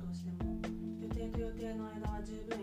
同士でも。予定と予定の間は十分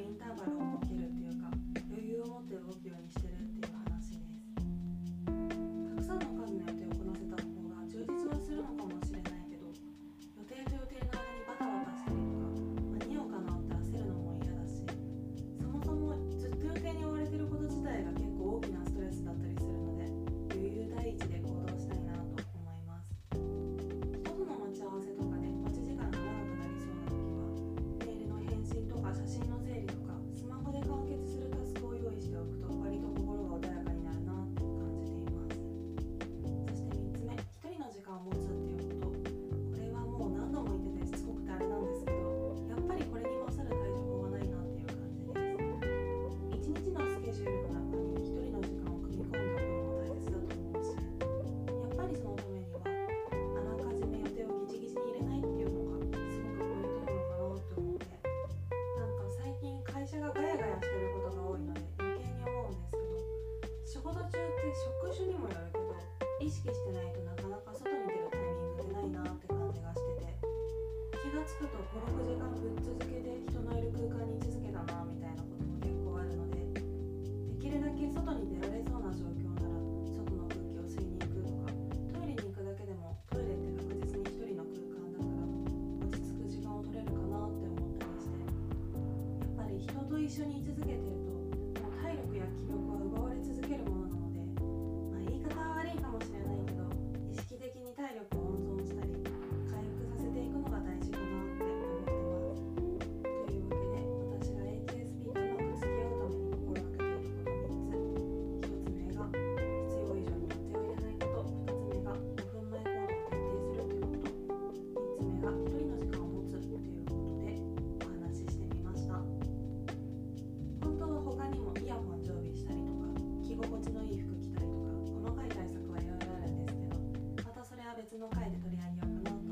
緒に居続けて。that you're loved.